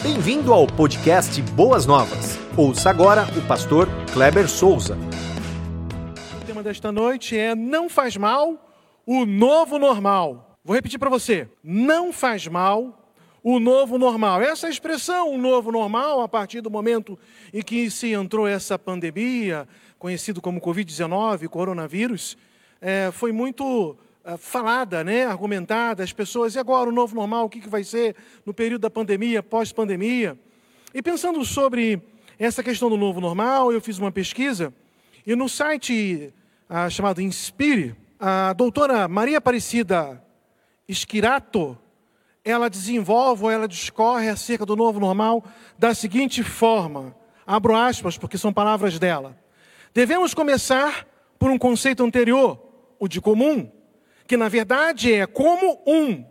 Bem-vindo ao podcast Boas Novas. Ouça agora o pastor Kleber Souza. O tema desta noite é Não faz mal, o novo normal. Vou repetir para você: Não faz mal, o novo normal. Essa expressão, o novo normal, a partir do momento em que se entrou essa pandemia, conhecido como Covid-19, coronavírus, é, foi muito falada, né, argumentada, as pessoas, e agora o novo normal, o que, que vai ser no período da pandemia, pós-pandemia? E pensando sobre essa questão do novo normal, eu fiz uma pesquisa, e no site ah, chamado Inspire, a doutora Maria Aparecida Esquirato, ela desenvolve, ou ela discorre acerca do novo normal da seguinte forma, abro aspas, porque são palavras dela. Devemos começar por um conceito anterior, o de comum, que na verdade é como um.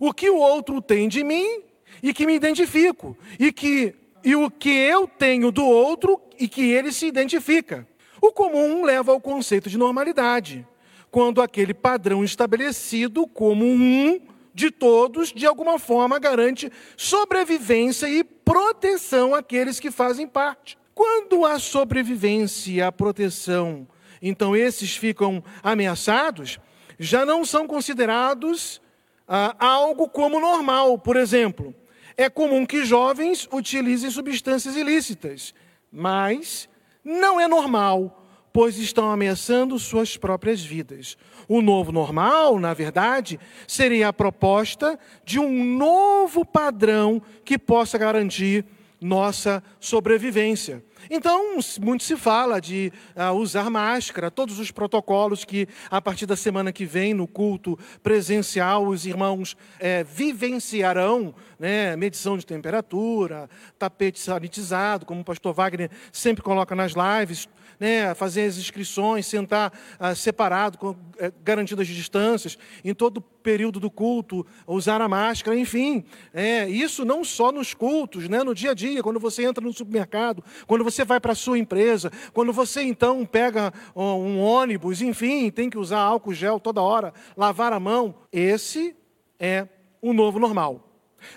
O que o outro tem de mim e que me identifico, e que e o que eu tenho do outro e que ele se identifica. O comum leva ao conceito de normalidade, quando aquele padrão estabelecido como um de todos, de alguma forma, garante sobrevivência e proteção àqueles que fazem parte. Quando a sobrevivência e a proteção, então esses ficam ameaçados, já não são considerados ah, algo como normal. Por exemplo, é comum que jovens utilizem substâncias ilícitas, mas não é normal, pois estão ameaçando suas próprias vidas. O novo normal, na verdade, seria a proposta de um novo padrão que possa garantir nossa sobrevivência. Então, muito se fala de uh, usar máscara, todos os protocolos que, a partir da semana que vem, no culto presencial, os irmãos é, vivenciarão, né, medição de temperatura, tapete sanitizado, como o pastor Wagner sempre coloca nas lives, né, fazer as inscrições, sentar ah, separado, com, é, garantindo as distâncias, em todo o período do culto, usar a máscara, enfim. É, isso não só nos cultos, né, no dia a dia, quando você entra no supermercado, quando você vai para a sua empresa, quando você então pega um ônibus, enfim, tem que usar álcool gel toda hora, lavar a mão. Esse é o novo normal.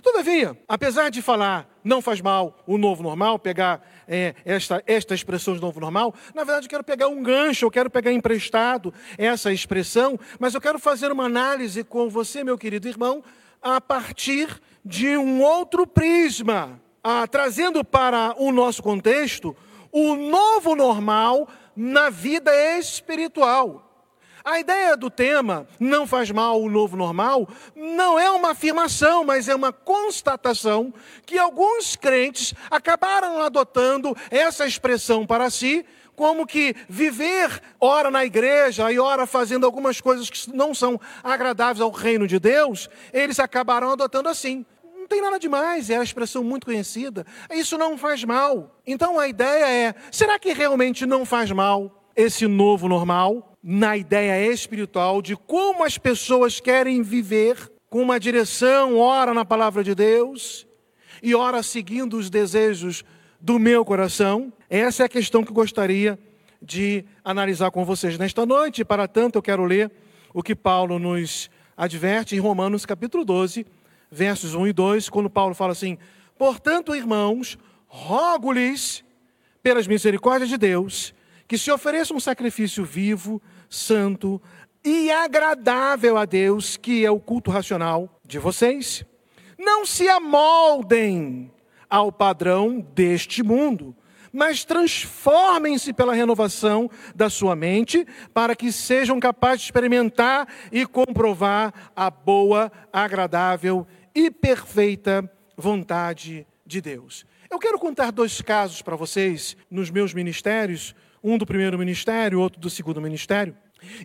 Todavia, apesar de falar não faz mal o novo normal, pegar é, esta, esta expressão de novo normal, na verdade eu quero pegar um gancho, eu quero pegar emprestado essa expressão, mas eu quero fazer uma análise com você, meu querido irmão, a partir de um outro prisma, ah, trazendo para o nosso contexto o novo normal na vida espiritual. A ideia do tema, não faz mal o novo normal, não é uma afirmação, mas é uma constatação que alguns crentes acabaram adotando essa expressão para si, como que viver ora na igreja e ora fazendo algumas coisas que não são agradáveis ao reino de Deus, eles acabaram adotando assim. Tem nada demais, é a expressão muito conhecida. Isso não faz mal. Então a ideia é: será que realmente não faz mal esse novo normal? na ideia espiritual de como as pessoas querem viver com uma direção, ora na palavra de Deus e ora seguindo os desejos do meu coração. Essa é a questão que gostaria de analisar com vocês nesta noite. Para tanto, eu quero ler o que Paulo nos adverte em Romanos capítulo 12, versos 1 e 2, quando Paulo fala assim: Portanto, irmãos, rogo-lhes, pelas misericórdias de Deus, que se ofereça um sacrifício vivo, santo e agradável a Deus, que é o culto racional de vocês. Não se amoldem ao padrão deste mundo, mas transformem-se pela renovação da sua mente, para que sejam capazes de experimentar e comprovar a boa, agradável e perfeita vontade de Deus. Eu quero contar dois casos para vocês nos meus ministérios um do primeiro ministério, outro do segundo ministério,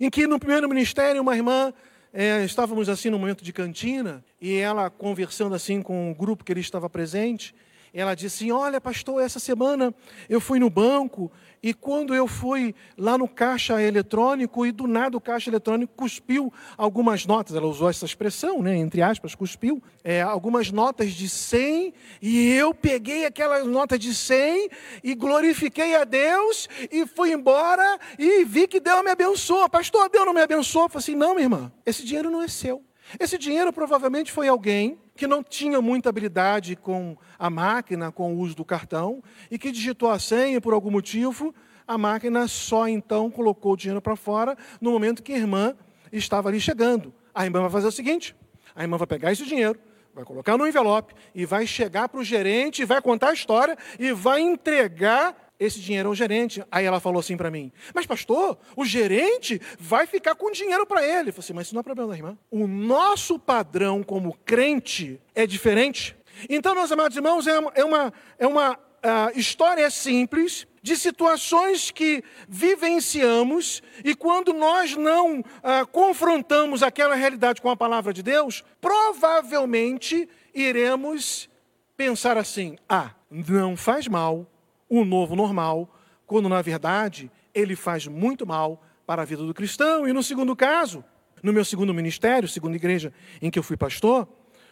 em que no primeiro ministério uma irmã é, estávamos assim no momento de cantina e ela conversando assim com o grupo que ele estava presente, ela disse assim, olha pastor, essa semana eu fui no banco e quando eu fui lá no caixa eletrônico e do nada o caixa eletrônico cuspiu algumas notas, ela usou essa expressão, né, entre aspas, cuspiu, é, algumas notas de 100 e eu peguei aquela nota de 100 e glorifiquei a Deus e fui embora e vi que Deus me abençoou. Pastor, Deus não me abençoou. Eu falei assim, não, minha irmã, esse dinheiro não é seu. Esse dinheiro provavelmente foi alguém que não tinha muita habilidade com a máquina, com o uso do cartão, e que digitou a senha por algum motivo, a máquina só então colocou o dinheiro para fora no momento que a irmã estava ali chegando. A irmã vai fazer o seguinte: a irmã vai pegar esse dinheiro, vai colocar no envelope e vai chegar para o gerente, vai contar a história e vai entregar esse dinheiro ao gerente. Aí ela falou assim para mim: Mas, pastor, o gerente vai ficar com dinheiro para ele. Eu falei assim: Mas isso não é problema da irmã. O nosso padrão como crente é diferente. Então, meus amados irmãos, é uma, é uma, é uma uh, história simples de situações que vivenciamos e quando nós não uh, confrontamos aquela realidade com a palavra de Deus, provavelmente iremos pensar assim: ah, não faz mal o novo normal, quando na verdade ele faz muito mal para a vida do cristão. E no segundo caso, no meu segundo ministério, segunda igreja em que eu fui pastor,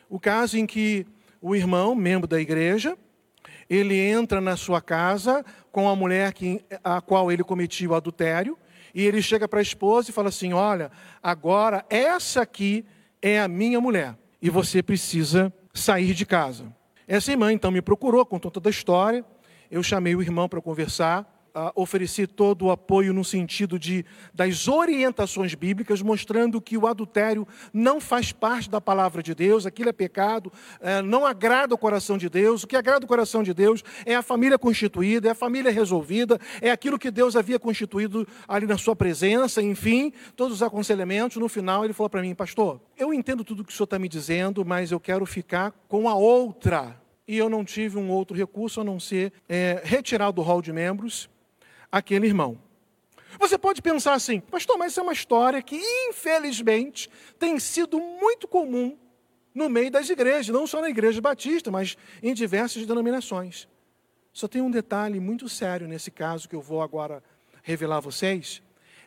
o caso em que o irmão, membro da igreja, ele entra na sua casa com a mulher que, a qual ele cometia o adultério, e ele chega para a esposa e fala assim: Olha, agora essa aqui é a minha mulher, e você precisa sair de casa. Essa irmã então me procurou, contou toda a história, eu chamei o irmão para conversar, uh, ofereci todo o apoio no sentido de das orientações bíblicas, mostrando que o adultério não faz parte da palavra de Deus, aquilo é pecado, uh, não agrada o coração de Deus. O que agrada o coração de Deus é a família constituída, é a família resolvida, é aquilo que Deus havia constituído ali na sua presença, enfim, todos os aconselhamentos. No final, ele falou para mim, pastor, eu entendo tudo o que o senhor está me dizendo, mas eu quero ficar com a outra e eu não tive um outro recurso a não ser é, retirar do hall de membros aquele irmão. Você pode pensar assim, pastor, mas isso é uma história que, infelizmente, tem sido muito comum no meio das igrejas, não só na igreja batista, mas em diversas denominações. Só tem um detalhe muito sério nesse caso que eu vou agora revelar a vocês: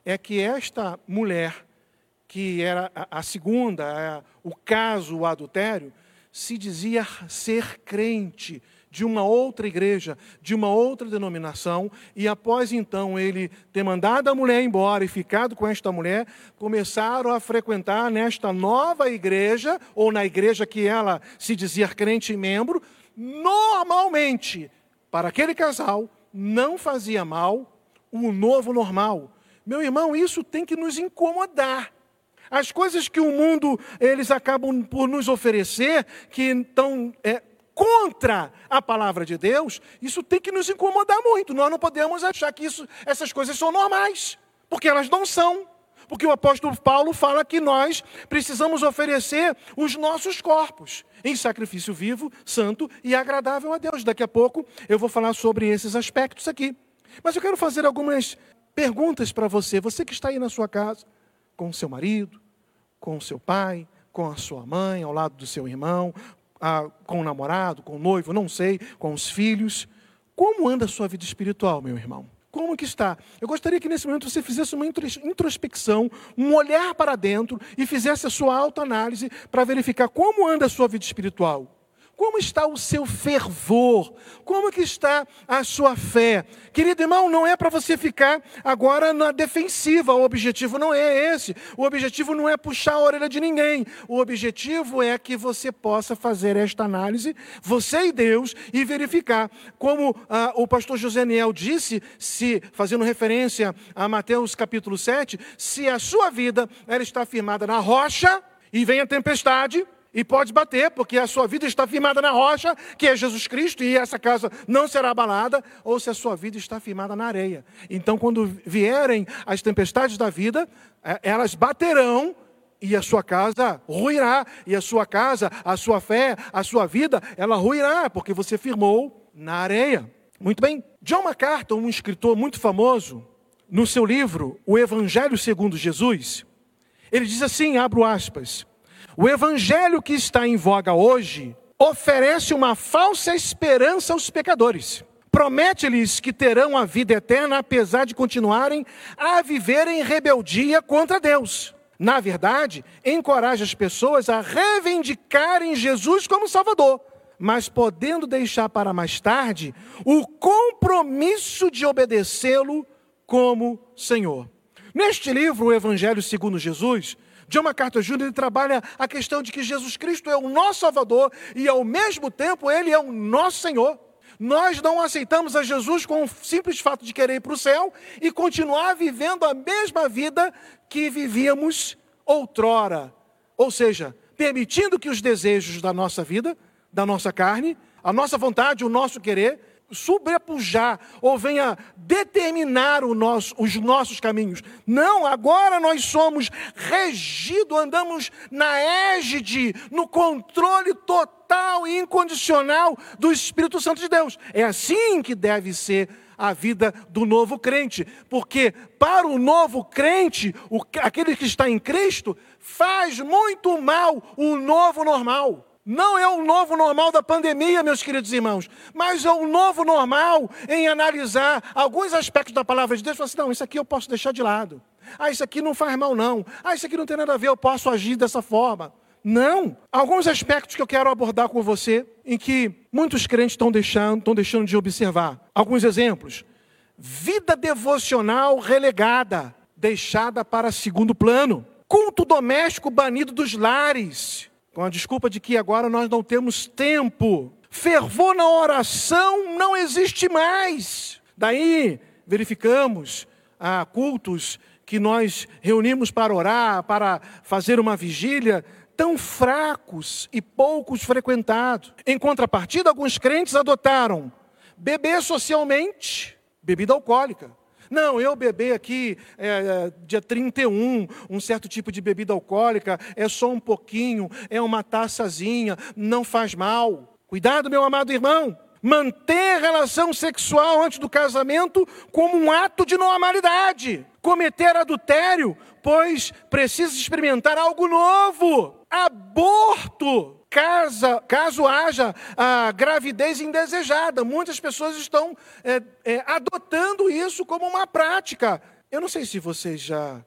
é que esta mulher, que era a segunda, o caso, o adultério, se dizia ser crente de uma outra igreja, de uma outra denominação, e após então ele ter mandado a mulher embora e ficado com esta mulher, começaram a frequentar nesta nova igreja, ou na igreja que ela se dizia crente e membro, normalmente, para aquele casal, não fazia mal o novo normal. Meu irmão, isso tem que nos incomodar. As coisas que o mundo eles acabam por nos oferecer, que estão é, contra a palavra de Deus, isso tem que nos incomodar muito. Nós não podemos achar que isso, essas coisas são normais, porque elas não são. Porque o apóstolo Paulo fala que nós precisamos oferecer os nossos corpos em sacrifício vivo, santo e agradável a Deus. Daqui a pouco eu vou falar sobre esses aspectos aqui. Mas eu quero fazer algumas perguntas para você, você que está aí na sua casa com seu marido, com seu pai, com a sua mãe, ao lado do seu irmão, com o namorado, com o noivo, não sei, com os filhos. Como anda a sua vida espiritual, meu irmão? Como que está? Eu gostaria que nesse momento você fizesse uma introspecção, um olhar para dentro e fizesse a sua autoanálise para verificar como anda a sua vida espiritual. Como está o seu fervor? Como que está a sua fé? Querido irmão, não é para você ficar agora na defensiva. O objetivo não é esse. O objetivo não é puxar a orelha de ninguém. O objetivo é que você possa fazer esta análise, você e Deus, e verificar. Como ah, o pastor José Niel disse, se fazendo referência a Mateus capítulo 7, se a sua vida ela está firmada na rocha e vem a tempestade, e pode bater, porque a sua vida está firmada na rocha, que é Jesus Cristo, e essa casa não será abalada, ou se a sua vida está firmada na areia. Então, quando vierem as tempestades da vida, é, elas baterão e a sua casa ruirá, e a sua casa, a sua fé, a sua vida, ela ruirá, porque você firmou na areia. Muito bem. John MacArthur, um escritor muito famoso, no seu livro O Evangelho segundo Jesus, ele diz assim, abro aspas, o evangelho que está em voga hoje oferece uma falsa esperança aos pecadores. Promete-lhes que terão a vida eterna, apesar de continuarem a viver em rebeldia contra Deus. Na verdade, encoraja as pessoas a reivindicarem Jesus como Salvador, mas podendo deixar para mais tarde o compromisso de obedecê-lo como Senhor. Neste livro, o Evangelho segundo Jesus, John MacArthur Jr. trabalha a questão de que Jesus Cristo é o nosso Salvador e, ao mesmo tempo, Ele é o nosso Senhor. Nós não aceitamos a Jesus com o simples fato de querer ir para o céu e continuar vivendo a mesma vida que vivíamos outrora. Ou seja, permitindo que os desejos da nossa vida, da nossa carne, a nossa vontade, o nosso querer, sobrepujar ou venha determinar nosso, os nossos caminhos. Não, agora nós somos regidos, andamos na égide, no controle total e incondicional do Espírito Santo de Deus. É assim que deve ser a vida do novo crente, porque para o novo crente, o, aquele que está em Cristo, faz muito mal o novo normal. Não é o novo normal da pandemia, meus queridos irmãos, mas é o novo normal em analisar alguns aspectos da palavra de Deus e falar assim: não, isso aqui eu posso deixar de lado. Ah, isso aqui não faz mal, não. Ah, isso aqui não tem nada a ver, eu posso agir dessa forma. Não. Alguns aspectos que eu quero abordar com você, em que muitos crentes estão deixando, estão deixando de observar. Alguns exemplos. Vida devocional relegada, deixada para segundo plano. Culto doméstico banido dos lares com a desculpa de que agora nós não temos tempo. Fervor na oração não existe mais. Daí verificamos ah, cultos que nós reunimos para orar, para fazer uma vigília, tão fracos e poucos frequentados. Em contrapartida, alguns crentes adotaram beber socialmente, bebida alcoólica. Não, eu beber aqui é, é, dia 31, um certo tipo de bebida alcoólica, é só um pouquinho, é uma taçazinha, não faz mal. Cuidado, meu amado irmão. Manter relação sexual antes do casamento como um ato de normalidade. Cometer adultério, pois precisa experimentar algo novo. Aborto casa, caso haja a gravidez indesejada. Muitas pessoas estão é, é, adotando isso como uma prática. Eu não sei se vocês já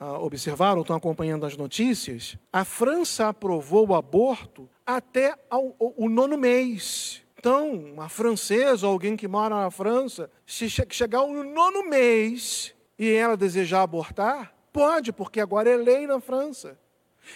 ah, observaram, estão acompanhando as notícias. A França aprovou o aborto até ao, o, o nono mês. Então, uma francesa ou alguém que mora na França, se chegar ao nono mês e ela desejar abortar, pode, porque agora é lei na França.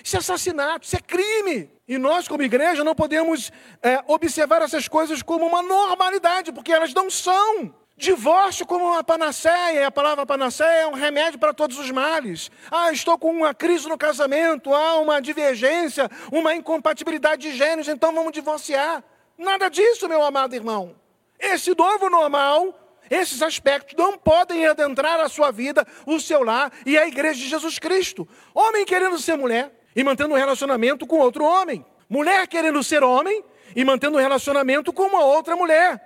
Isso é assassinato, isso é crime. E nós, como igreja, não podemos é, observar essas coisas como uma normalidade, porque elas não são. Divórcio como uma panaceia, a palavra panaceia é um remédio para todos os males. Ah, estou com uma crise no casamento, há uma divergência, uma incompatibilidade de gêneros, então vamos divorciar. Nada disso, meu amado irmão. Esse novo normal, esses aspectos não podem adentrar a sua vida, o seu lar e a igreja de Jesus Cristo. Homem querendo ser mulher, e mantendo um relacionamento com outro homem. Mulher querendo ser homem e mantendo um relacionamento com uma outra mulher.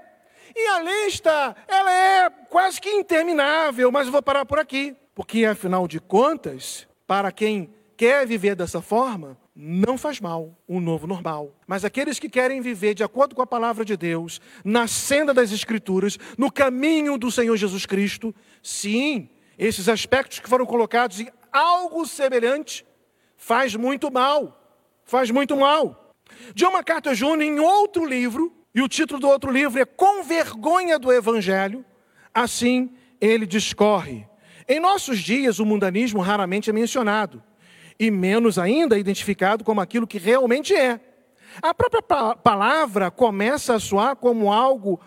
E a lista, ela é quase que interminável, mas eu vou parar por aqui. Porque, afinal de contas, para quem quer viver dessa forma, não faz mal um novo normal. Mas aqueles que querem viver de acordo com a palavra de Deus, na senda das Escrituras, no caminho do Senhor Jesus Cristo, sim, esses aspectos que foram colocados em algo semelhante faz muito mal. Faz muito mal. John MacArthur Jr., em outro livro, e o título do outro livro é Com Vergonha do Evangelho, assim ele discorre. Em nossos dias, o mundanismo raramente é mencionado, e menos ainda identificado como aquilo que realmente é. A própria palavra começa a soar como algo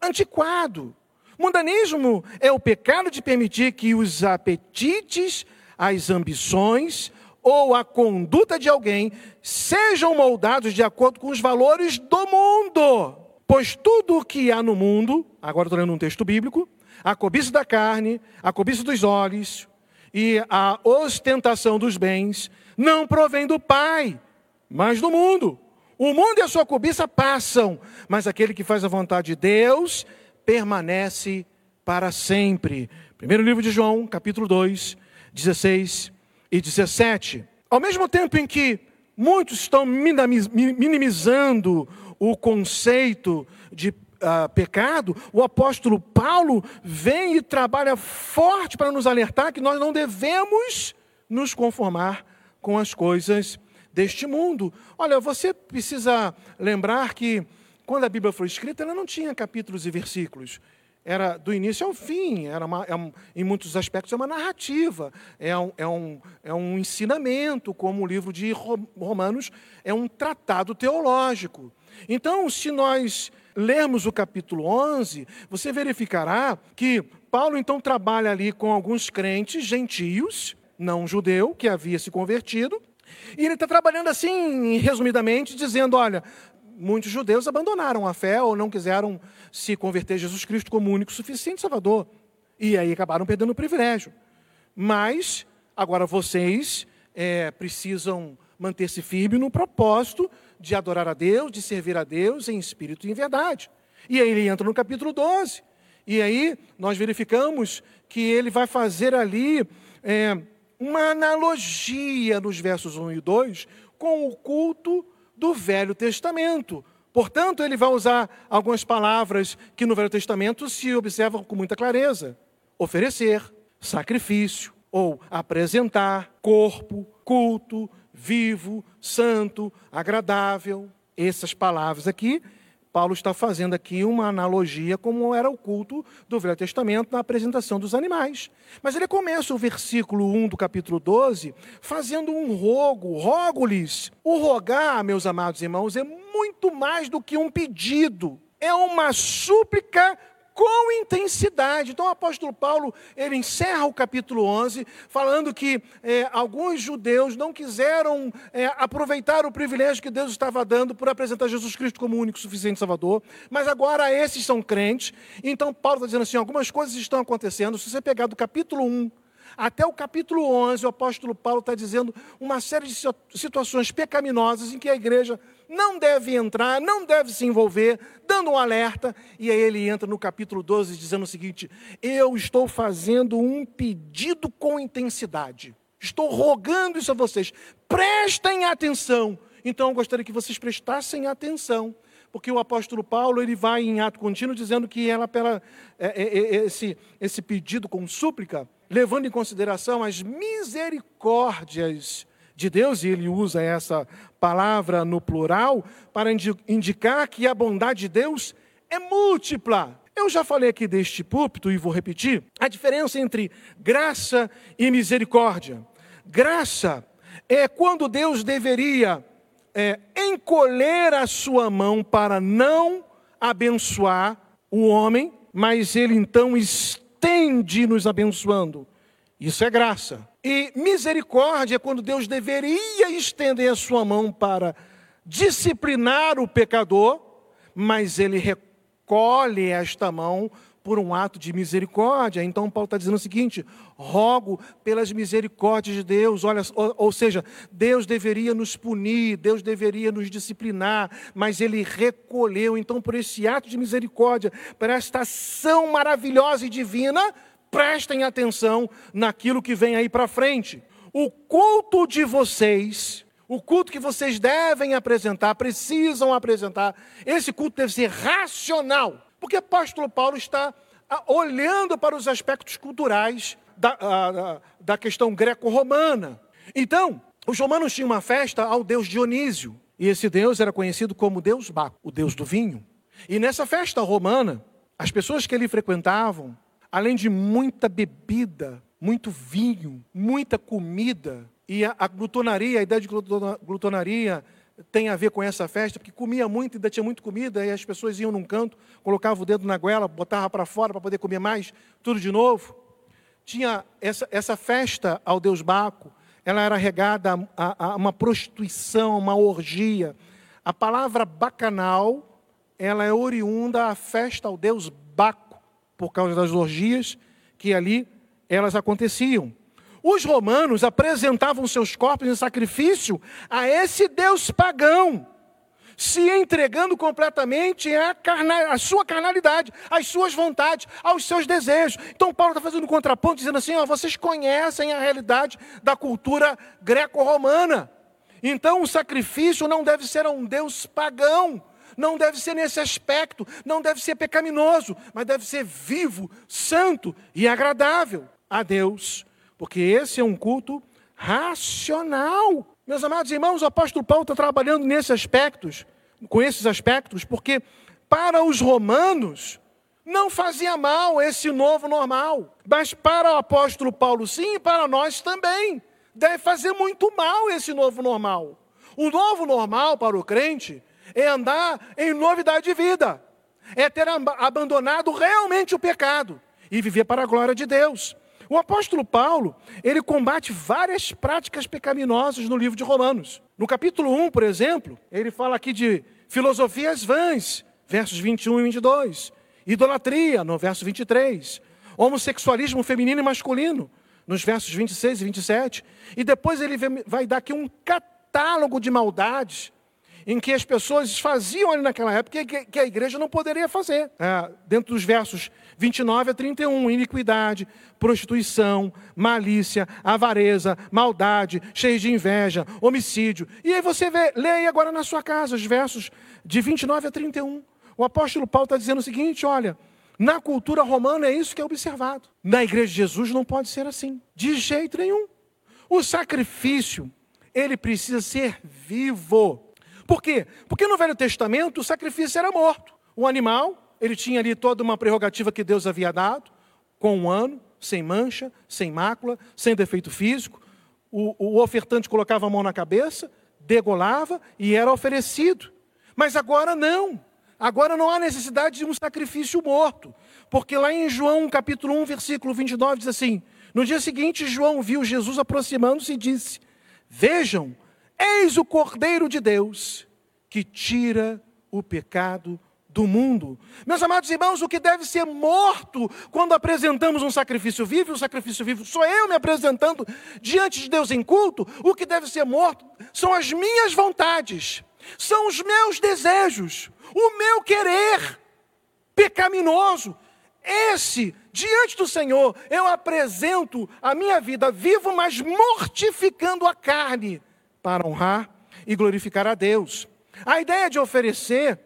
antiquado. Mundanismo é o pecado de permitir que os apetites, as ambições, ou a conduta de alguém sejam moldados de acordo com os valores do mundo. Pois tudo o que há no mundo, agora estou lendo um texto bíblico, a cobiça da carne, a cobiça dos olhos e a ostentação dos bens, não provém do Pai, mas do mundo. O mundo e a sua cobiça passam, mas aquele que faz a vontade de Deus permanece para sempre. Primeiro livro de João, capítulo 2, 16 e 17. Ao mesmo tempo em que muitos estão minimizando o conceito de uh, pecado, o apóstolo Paulo vem e trabalha forte para nos alertar que nós não devemos nos conformar com as coisas deste mundo. Olha, você precisa lembrar que quando a Bíblia foi escrita, ela não tinha capítulos e versículos. Era do início ao fim, era uma, é um, em muitos aspectos é uma narrativa, é um, é, um, é um ensinamento, como o livro de Romanos é um tratado teológico. Então, se nós lermos o capítulo 11, você verificará que Paulo então trabalha ali com alguns crentes gentios, não judeu, que havia se convertido, e ele está trabalhando assim, resumidamente, dizendo: olha, muitos judeus abandonaram a fé ou não quiseram se converter a Jesus Cristo como único suficiente Salvador. E aí acabaram perdendo o privilégio. Mas, agora vocês é, precisam manter-se firme no propósito de adorar a Deus, de servir a Deus em espírito e em verdade. E aí ele entra no capítulo 12. E aí nós verificamos que ele vai fazer ali é, uma analogia nos versos 1 e 2 com o culto do Velho Testamento. Portanto, ele vai usar algumas palavras que no Velho Testamento se observam com muita clareza: oferecer, sacrifício, ou apresentar, corpo, culto, vivo, santo, agradável. Essas palavras aqui Paulo está fazendo aqui uma analogia como era o culto do Velho Testamento na apresentação dos animais. Mas ele começa o versículo 1 do capítulo 12 fazendo um rogo, rogo-lhes. O rogar, meus amados irmãos, é muito mais do que um pedido. É uma súplica com intensidade. Então o apóstolo Paulo, ele encerra o capítulo 11, falando que é, alguns judeus não quiseram é, aproveitar o privilégio que Deus estava dando por apresentar Jesus Cristo como o único suficiente Salvador, mas agora esses são crentes. Então Paulo está dizendo assim, algumas coisas estão acontecendo, se você pegar do capítulo 1 até o capítulo 11, o apóstolo Paulo está dizendo uma série de situações pecaminosas em que a igreja não deve entrar, não deve se envolver, dando um alerta. E aí ele entra no capítulo 12 dizendo o seguinte: Eu estou fazendo um pedido com intensidade. Estou rogando isso a vocês. Prestem atenção. Então eu gostaria que vocês prestassem atenção porque o apóstolo Paulo ele vai em ato contínuo dizendo que ela pela é, é, é, esse, esse pedido com súplica levando em consideração as misericórdias de Deus, e ele usa essa palavra no plural para indicar que a bondade de Deus é múltipla. Eu já falei aqui deste púlpito e vou repetir a diferença entre graça e misericórdia. Graça é quando Deus deveria é, encolher a sua mão para não abençoar o homem, mas ele então estende nos abençoando. Isso é graça. E misericórdia é quando Deus deveria estender a sua mão para disciplinar o pecador, mas ele recolhe esta mão por um ato de misericórdia. Então Paulo está dizendo o seguinte: rogo pelas misericórdias de Deus. Olha, ou, ou, seja, Deus deveria nos punir, Deus deveria nos disciplinar, mas Ele recolheu. Então, por esse ato de misericórdia, por esta ação maravilhosa e divina, prestem atenção naquilo que vem aí para frente. O culto de vocês. O culto que vocês devem apresentar, precisam apresentar, esse culto deve ser racional porque o apóstolo Paulo está ah, olhando para os aspectos culturais da, ah, da questão greco-romana. Então, os romanos tinham uma festa ao deus Dionísio. E esse deus era conhecido como Deus Baco, o deus do vinho. E nessa festa romana, as pessoas que ali frequentavam, além de muita bebida, muito vinho, muita comida, e a, a glutonaria, a ideia de glutonaria tem a ver com essa festa, porque comia muito, ainda tinha muita comida, e as pessoas iam num canto, colocavam o dedo na goela, botavam para fora para poder comer mais, tudo de novo. Tinha essa, essa festa ao Deus Baco, ela era regada a, a, a uma prostituição, uma orgia. A palavra bacanal, ela é oriunda à festa ao Deus Baco, por causa das orgias que ali elas aconteciam. Os romanos apresentavam seus corpos em sacrifício a esse Deus pagão, se entregando completamente à, carna, sua carnalidade, às suas vontades, aos seus desejos. Então, Paulo está fazendo um contraponto, dizendo assim: ó, vocês conhecem a realidade da cultura greco-romana. Então, o sacrifício não deve ser a um Deus pagão, não deve ser nesse aspecto, não deve ser pecaminoso, mas deve ser vivo, santo e agradável a Deus porque esse é um culto racional. Meus amados irmãos, o apóstolo Paulo está trabalhando nesses aspectos, com esses aspectos, porque para os romanos não fazia mal esse novo normal. Mas para o apóstolo Paulo, sim, e para nós também. Deve fazer muito mal esse novo normal. O novo normal para o crente é andar em novidade de vida, é ter abandonado realmente o pecado e viver para a glória de Deus. O apóstolo Paulo, ele combate várias práticas pecaminosas no livro de Romanos. No capítulo 1, por exemplo, ele fala aqui de filosofias vãs, versos 21 e 22. Idolatria, no verso 23. Homossexualismo feminino e masculino, nos versos 26 e 27. E depois ele vai dar aqui um catálogo de maldades em que as pessoas faziam ali naquela época que a igreja não poderia fazer. É, dentro dos versos 29 a 31, iniquidade, prostituição, malícia, avareza, maldade, cheio de inveja, homicídio. E aí você vê, aí agora na sua casa os versos de 29 a 31. O apóstolo Paulo está dizendo o seguinte: olha, na cultura romana é isso que é observado. Na igreja de Jesus não pode ser assim, de jeito nenhum. O sacrifício, ele precisa ser vivo. Por quê? Porque no Velho Testamento o sacrifício era morto. O animal, ele tinha ali toda uma prerrogativa que Deus havia dado, com um ano, sem mancha, sem mácula, sem defeito físico. O, o ofertante colocava a mão na cabeça, degolava e era oferecido. Mas agora não. Agora não há necessidade de um sacrifício morto. Porque lá em João capítulo 1, versículo 29 diz assim: No dia seguinte, João viu Jesus aproximando-se e disse: Vejam, Eis o Cordeiro de Deus que tira o pecado do mundo. Meus amados irmãos, o que deve ser morto quando apresentamos um sacrifício vivo, o sacrifício vivo sou eu me apresentando diante de Deus em culto, o que deve ser morto são as minhas vontades, são os meus desejos, o meu querer pecaminoso. Esse, diante do Senhor, eu apresento a minha vida vivo, mas mortificando a carne para honrar e glorificar a Deus. A ideia de oferecer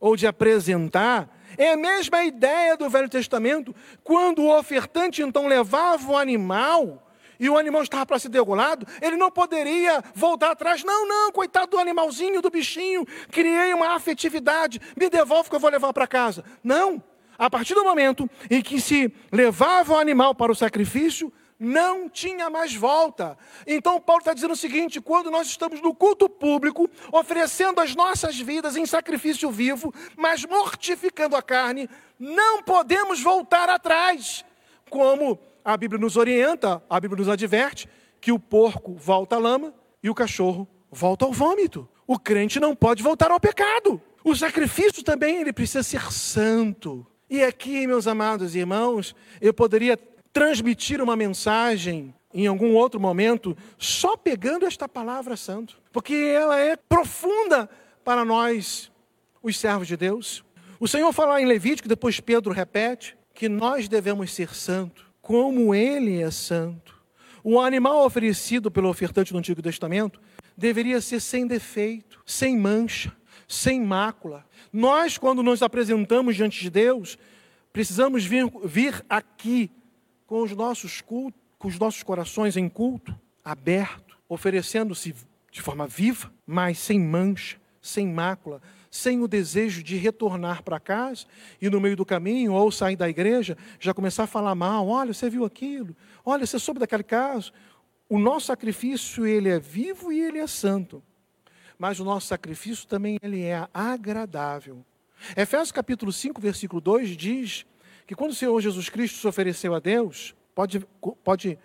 ou de apresentar é a mesma ideia do Velho Testamento, quando o ofertante então levava o animal e o animal estava para ser degolado, ele não poderia voltar atrás. Não, não, coitado do animalzinho, do bichinho, criei uma afetividade, me devolve que eu vou levar para casa. Não. A partir do momento em que se levava o animal para o sacrifício, não tinha mais volta. Então, Paulo está dizendo o seguinte: quando nós estamos no culto público, oferecendo as nossas vidas em sacrifício vivo, mas mortificando a carne, não podemos voltar atrás. Como a Bíblia nos orienta, a Bíblia nos adverte, que o porco volta à lama e o cachorro volta ao vômito. O crente não pode voltar ao pecado. O sacrifício também ele precisa ser santo. E aqui, meus amados irmãos, eu poderia transmitir uma mensagem em algum outro momento, só pegando esta palavra santo, porque ela é profunda para nós, os servos de Deus. O Senhor fala em Levítico, depois Pedro repete, que nós devemos ser santo, como Ele é santo. O animal oferecido pelo ofertante no Antigo Testamento deveria ser sem defeito, sem mancha, sem mácula. Nós, quando nos apresentamos diante de Deus, precisamos vir, vir aqui com os nossos cultos, com os nossos corações em culto, aberto, oferecendo-se de forma viva, mas sem mancha, sem mácula, sem o desejo de retornar para casa e no meio do caminho ou sair da igreja já começar a falar mal, olha, você viu aquilo? Olha, você soube daquele caso? O nosso sacrifício, ele é vivo e ele é santo. Mas o nosso sacrifício também ele é agradável. Efésios capítulo 5, versículo 2 diz que quando o Senhor Jesus Cristo se ofereceu a Deus, pode, pode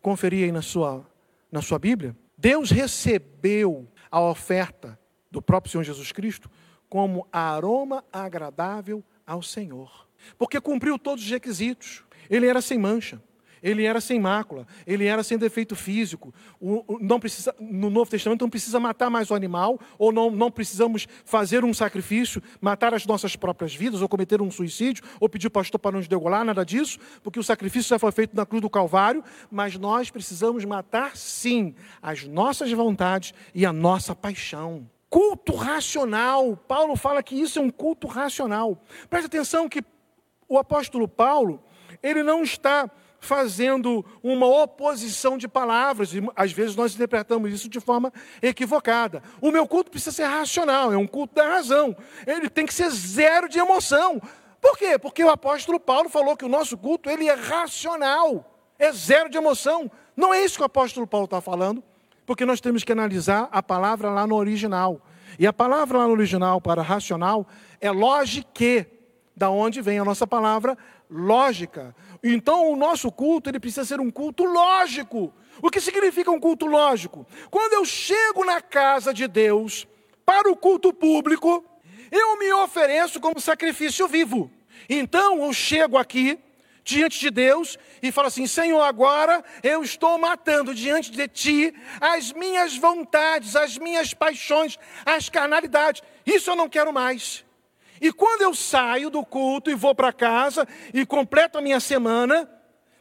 conferir aí na sua, na sua Bíblia, Deus recebeu a oferta do próprio Senhor Jesus Cristo como aroma agradável ao Senhor. Porque cumpriu todos os requisitos. Ele era sem mancha ele era sem mácula, ele era sem defeito físico. O, o, não precisa, no Novo Testamento não precisa matar mais o animal, ou não, não precisamos fazer um sacrifício, matar as nossas próprias vidas, ou cometer um suicídio, ou pedir o pastor para nos degolar, nada disso, porque o sacrifício já foi feito na cruz do Calvário, mas nós precisamos matar sim as nossas vontades e a nossa paixão. Culto racional. Paulo fala que isso é um culto racional. Preste atenção que o apóstolo Paulo, ele não está fazendo uma oposição de palavras, e às vezes nós interpretamos isso de forma equivocada. O meu culto precisa ser racional, é um culto da razão. Ele tem que ser zero de emoção. Por quê? Porque o apóstolo Paulo falou que o nosso culto ele é racional, é zero de emoção. Não é isso que o apóstolo Paulo está falando, porque nós temos que analisar a palavra lá no original. E a palavra lá no original para racional é logique, da onde vem a nossa palavra lógica. Então o nosso culto ele precisa ser um culto lógico. O que significa um culto lógico? Quando eu chego na casa de Deus para o culto público, eu me ofereço como sacrifício vivo. Então eu chego aqui diante de Deus e falo assim: Senhor, agora eu estou matando diante de Ti as minhas vontades, as minhas paixões, as carnalidades. Isso eu não quero mais. E quando eu saio do culto e vou para casa e completo a minha semana,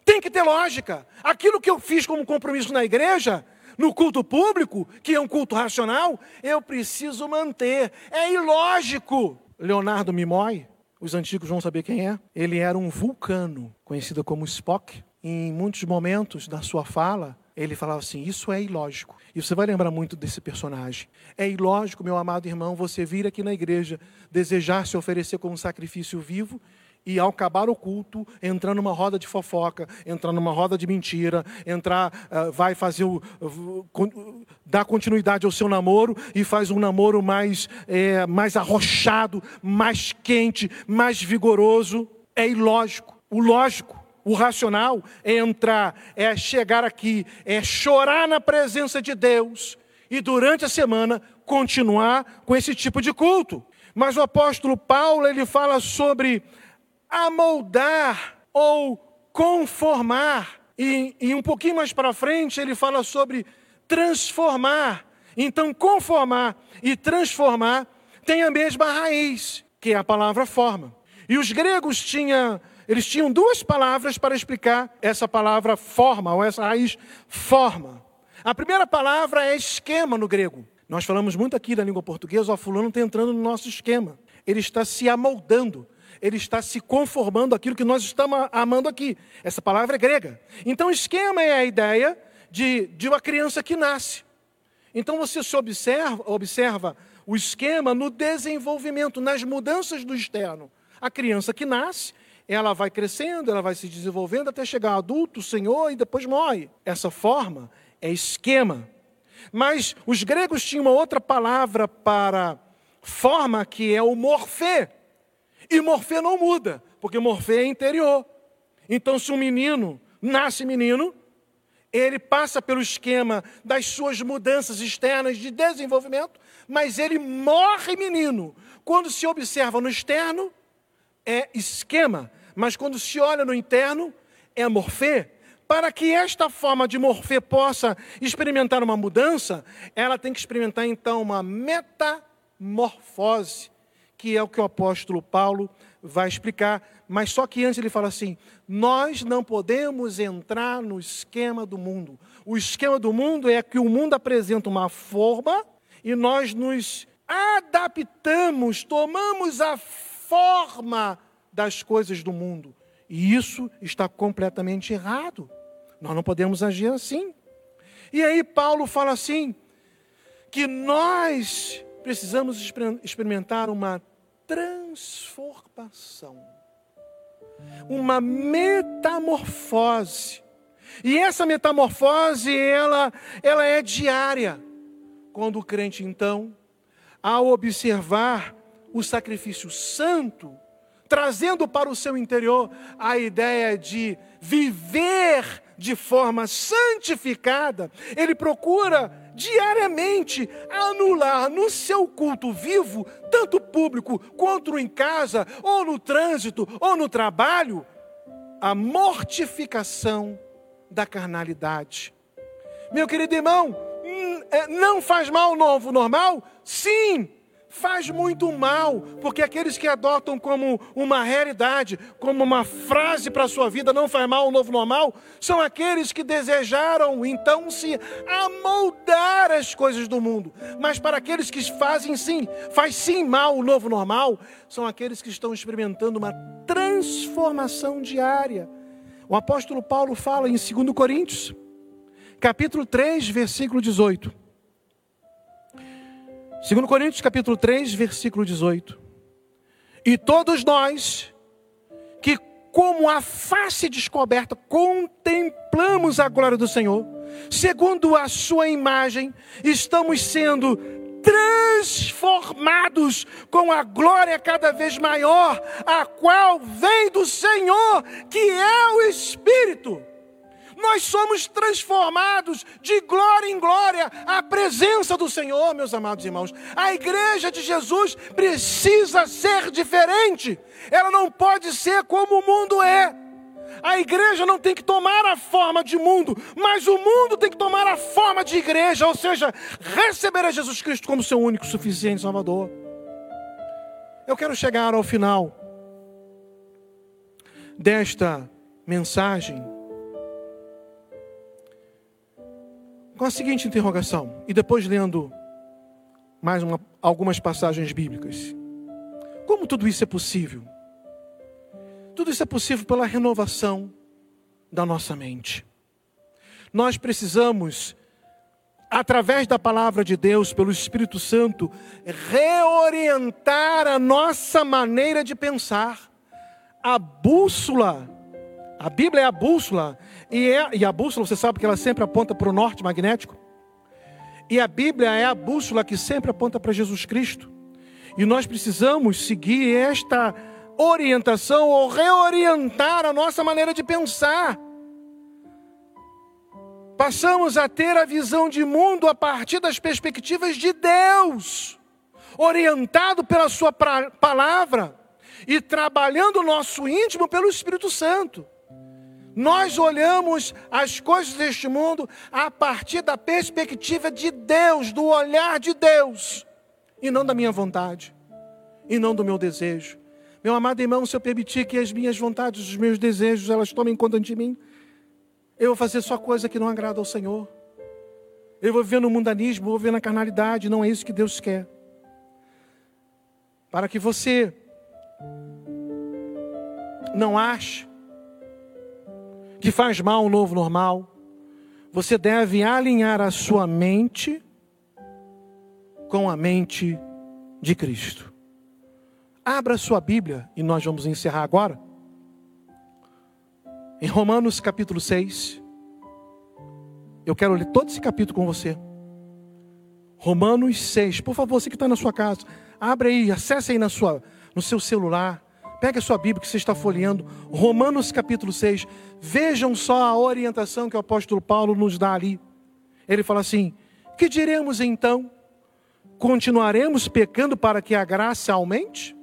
tem que ter lógica. Aquilo que eu fiz como compromisso na igreja, no culto público, que é um culto racional, eu preciso manter. É ilógico. Leonardo Mimoy, os antigos vão saber quem é. Ele era um vulcano, conhecido como Spock. Em muitos momentos da sua fala, ele falava assim: Isso é ilógico. E você vai lembrar muito desse personagem. É ilógico, meu amado irmão, você vir aqui na igreja, desejar se oferecer como sacrifício vivo e ao acabar o culto, entrar numa roda de fofoca, entrar numa roda de mentira, entrar, uh, vai fazer o. Uh, dar continuidade ao seu namoro e faz um namoro mais, é, mais arrochado, mais quente, mais vigoroso. É ilógico. O lógico, o racional é entrar, é chegar aqui, é chorar na presença de Deus e durante a semana continuar com esse tipo de culto. Mas o apóstolo Paulo, ele fala sobre amoldar ou conformar. E, e um pouquinho mais para frente ele fala sobre transformar. Então, conformar e transformar tem a mesma raiz, que é a palavra forma. E os gregos tinham, eles tinham duas palavras para explicar essa palavra forma, ou essa raiz forma. A primeira palavra é esquema no grego. Nós falamos muito aqui da língua portuguesa, o fulano está entrando no nosso esquema. Ele está se amoldando ele está se conformando àquilo que nós estamos amando aqui. Essa palavra é grega. Então, esquema é a ideia de, de uma criança que nasce. Então, você se observa, observa o esquema no desenvolvimento, nas mudanças do externo. A criança que nasce, ela vai crescendo, ela vai se desenvolvendo até chegar adulto, senhor, e depois morre. Essa forma é esquema. Mas os gregos tinham uma outra palavra para forma que é o morfê. E Morfê não muda, porque Morfê é interior. Então, se um menino nasce menino, ele passa pelo esquema das suas mudanças externas de desenvolvimento, mas ele morre menino. Quando se observa no externo, é esquema, mas quando se olha no interno, é morfê. Para que esta forma de morfê possa experimentar uma mudança, ela tem que experimentar então uma metamorfose que é o que o apóstolo Paulo vai explicar, mas só que antes ele fala assim: nós não podemos entrar no esquema do mundo. O esquema do mundo é que o mundo apresenta uma forma e nós nos adaptamos, tomamos a forma das coisas do mundo. E isso está completamente errado. Nós não podemos agir assim. E aí Paulo fala assim: que nós precisamos experimentar uma transformação, uma metamorfose. E essa metamorfose, ela, ela é diária. Quando o crente, então, ao observar o sacrifício santo, trazendo para o seu interior a ideia de viver de forma santificada, ele procura diariamente anular no seu culto vivo, tanto público quanto em casa, ou no trânsito, ou no trabalho, a mortificação da carnalidade. Meu querido irmão, hum, é, não faz mal o novo normal? Sim, faz muito mal, porque aqueles que adotam como uma realidade, como uma frase para a sua vida, não faz mal o novo normal, são aqueles que desejaram então se amoldar as coisas do mundo. Mas para aqueles que fazem sim, faz sim mal o novo normal, são aqueles que estão experimentando uma transformação diária. O apóstolo Paulo fala em 2 Coríntios, capítulo 3, versículo 18. 2 Coríntios capítulo 3, versículo 18. E todos nós, como a face descoberta, contemplamos a glória do Senhor, segundo a sua imagem, estamos sendo transformados com a glória cada vez maior, a qual vem do Senhor, que é o Espírito. Nós somos transformados de glória em glória à presença do Senhor, meus amados irmãos. A igreja de Jesus precisa ser diferente. Ela não pode ser como o mundo é. A igreja não tem que tomar a forma de mundo, mas o mundo tem que tomar a forma de igreja, ou seja, receber a Jesus Cristo como seu único suficiente Salvador. Eu quero chegar ao final desta mensagem com a seguinte interrogação, e depois lendo mais uma, algumas passagens bíblicas. Como tudo isso é possível? Tudo isso é possível pela renovação da nossa mente. Nós precisamos, através da palavra de Deus, pelo Espírito Santo, reorientar a nossa maneira de pensar. A bússola, a Bíblia é a bússola e, é, e a bússola, você sabe que ela sempre aponta para o norte magnético. E a Bíblia é a bússola que sempre aponta para Jesus Cristo. E nós precisamos seguir esta orientação ou reorientar a nossa maneira de pensar. Passamos a ter a visão de mundo a partir das perspectivas de Deus, orientado pela Sua palavra e trabalhando o nosso íntimo pelo Espírito Santo. Nós olhamos as coisas deste mundo a partir da perspectiva de Deus, do olhar de Deus, e não da minha vontade, e não do meu desejo. Meu amado irmão, se eu permitir que as minhas vontades, os meus desejos, elas tomem conta de mim, eu vou fazer só coisa que não agrada ao Senhor. Eu vou viver no mundanismo, vou viver na carnalidade, não é isso que Deus quer. Para que você não ache que faz mal um novo normal, você deve alinhar a sua mente com a mente de Cristo. Abra sua Bíblia e nós vamos encerrar agora. Em Romanos capítulo 6. Eu quero ler todo esse capítulo com você. Romanos 6. Por favor, você que está na sua casa, abre aí, acesse aí na sua, no seu celular. Pega a sua Bíblia que você está folheando, Romanos capítulo 6. Vejam só a orientação que o apóstolo Paulo nos dá ali. Ele fala assim: Que diremos então? Continuaremos pecando para que a graça aumente?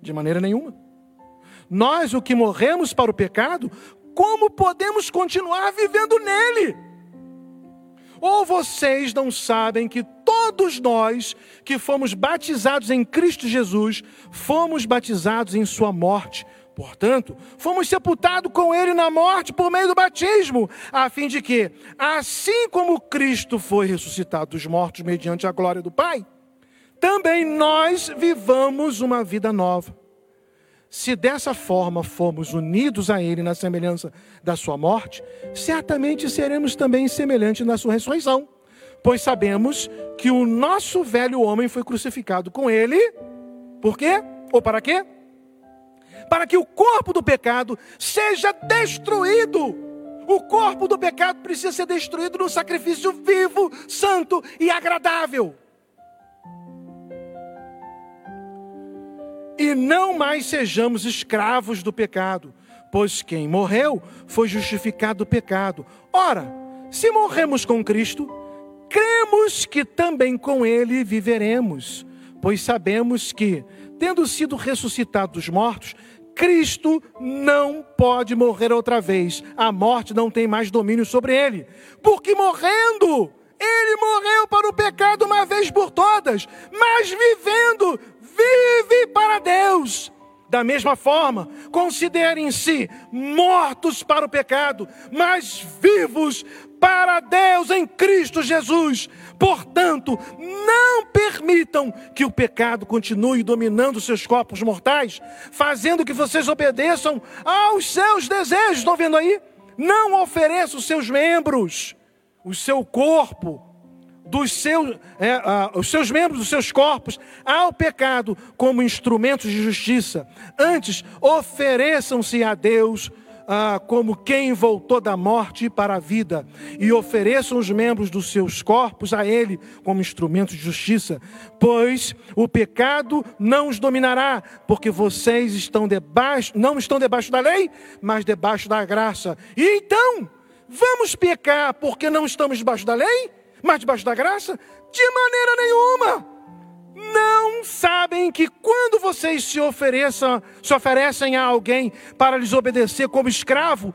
De maneira nenhuma. Nós, o que morremos para o pecado, como podemos continuar vivendo nele? Ou vocês não sabem que todos nós que fomos batizados em Cristo Jesus, fomos batizados em Sua morte? Portanto, fomos sepultados com Ele na morte por meio do batismo, a fim de que, assim como Cristo foi ressuscitado dos mortos mediante a glória do Pai, também nós vivamos uma vida nova. Se dessa forma formos unidos a Ele na semelhança da Sua morte, certamente seremos também semelhantes na Sua ressurreição, pois sabemos que o nosso velho homem foi crucificado com Ele. Por quê? Ou para quê? Para que o corpo do pecado seja destruído. O corpo do pecado precisa ser destruído no sacrifício vivo, santo e agradável. E não mais sejamos escravos do pecado, pois quem morreu foi justificado do pecado. Ora, se morremos com Cristo, cremos que também com Ele viveremos, pois sabemos que, tendo sido ressuscitado dos mortos, Cristo não pode morrer outra vez. A morte não tem mais domínio sobre ele. Porque morrendo, ele morreu para o pecado uma vez por todas, mas vivendo, vive para Deus. Da mesma forma, considerem-se mortos para o pecado, mas vivos para Deus em Cristo Jesus. Portanto, não permitam que o pecado continue dominando seus corpos mortais, fazendo que vocês obedeçam aos seus desejos. Estão vendo aí? Não ofereça os seus membros, o seu corpo, dos seus, é, os seus membros, dos seus corpos, ao pecado como instrumentos de justiça. Antes, ofereçam-se a Deus ah, como quem voltou da morte para a vida, e ofereçam os membros dos seus corpos a Ele como instrumentos de justiça, pois o pecado não os dominará, porque vocês estão debaixo, não estão debaixo da lei, mas debaixo da graça. E então, vamos pecar porque não estamos debaixo da lei, mas debaixo da graça? De maneira nenhuma! não sabem que quando vocês se ofereçam, se oferecem a alguém para lhes obedecer como escravo,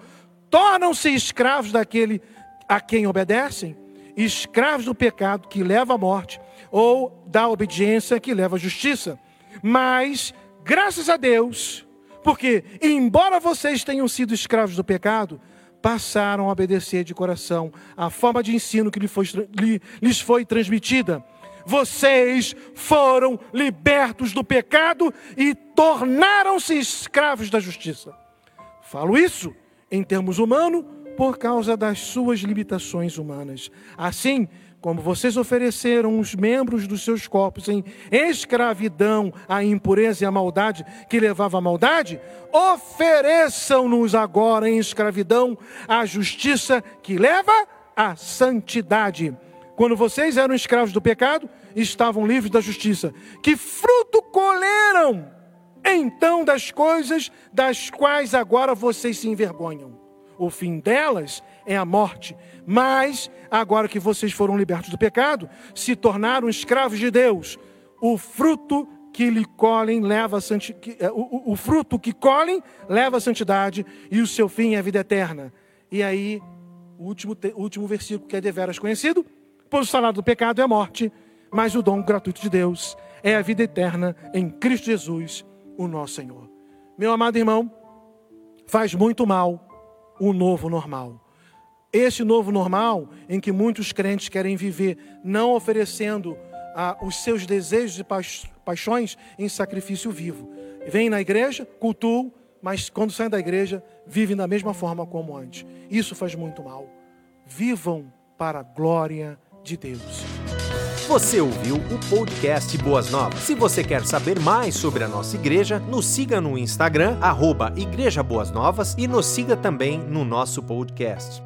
tornam-se escravos daquele a quem obedecem, escravos do pecado que leva à morte ou da obediência que leva à justiça. Mas graças a Deus, porque embora vocês tenham sido escravos do pecado, passaram a obedecer de coração a forma de ensino que lhes foi transmitida vocês foram libertos do pecado e tornaram-se escravos da justiça. Falo isso em termos humanos por causa das suas limitações humanas. Assim, como vocês ofereceram os membros dos seus corpos em escravidão à impureza e à maldade que levava à maldade, ofereçam-nos agora em escravidão à justiça que leva à santidade. Quando vocês eram escravos do pecado, estavam livres da justiça. Que fruto colheram então das coisas das quais agora vocês se envergonham? O fim delas é a morte. Mas, agora que vocês foram libertos do pecado, se tornaram escravos de Deus. O fruto que lhe colhem leva a santidade, é, o, o fruto que colhem leva a santidade e o seu fim é a vida eterna. E aí, o último, o último versículo que é deveras conhecido, pois o salário do pecado é a morte, mas o dom gratuito de Deus é a vida eterna em Cristo Jesus, o nosso Senhor. Meu amado irmão, faz muito mal o novo normal. Esse novo normal em que muitos crentes querem viver, não oferecendo ah, os seus desejos e paixões em sacrifício vivo. Vem na igreja, cultuam, mas quando saem da igreja, vivem da mesma forma como antes. Isso faz muito mal. Vivam para a glória de Deus. Você ouviu o podcast Boas Novas. Se você quer saber mais sobre a nossa igreja, nos siga no Instagram, arroba Igreja Boas Novas e nos siga também no nosso podcast.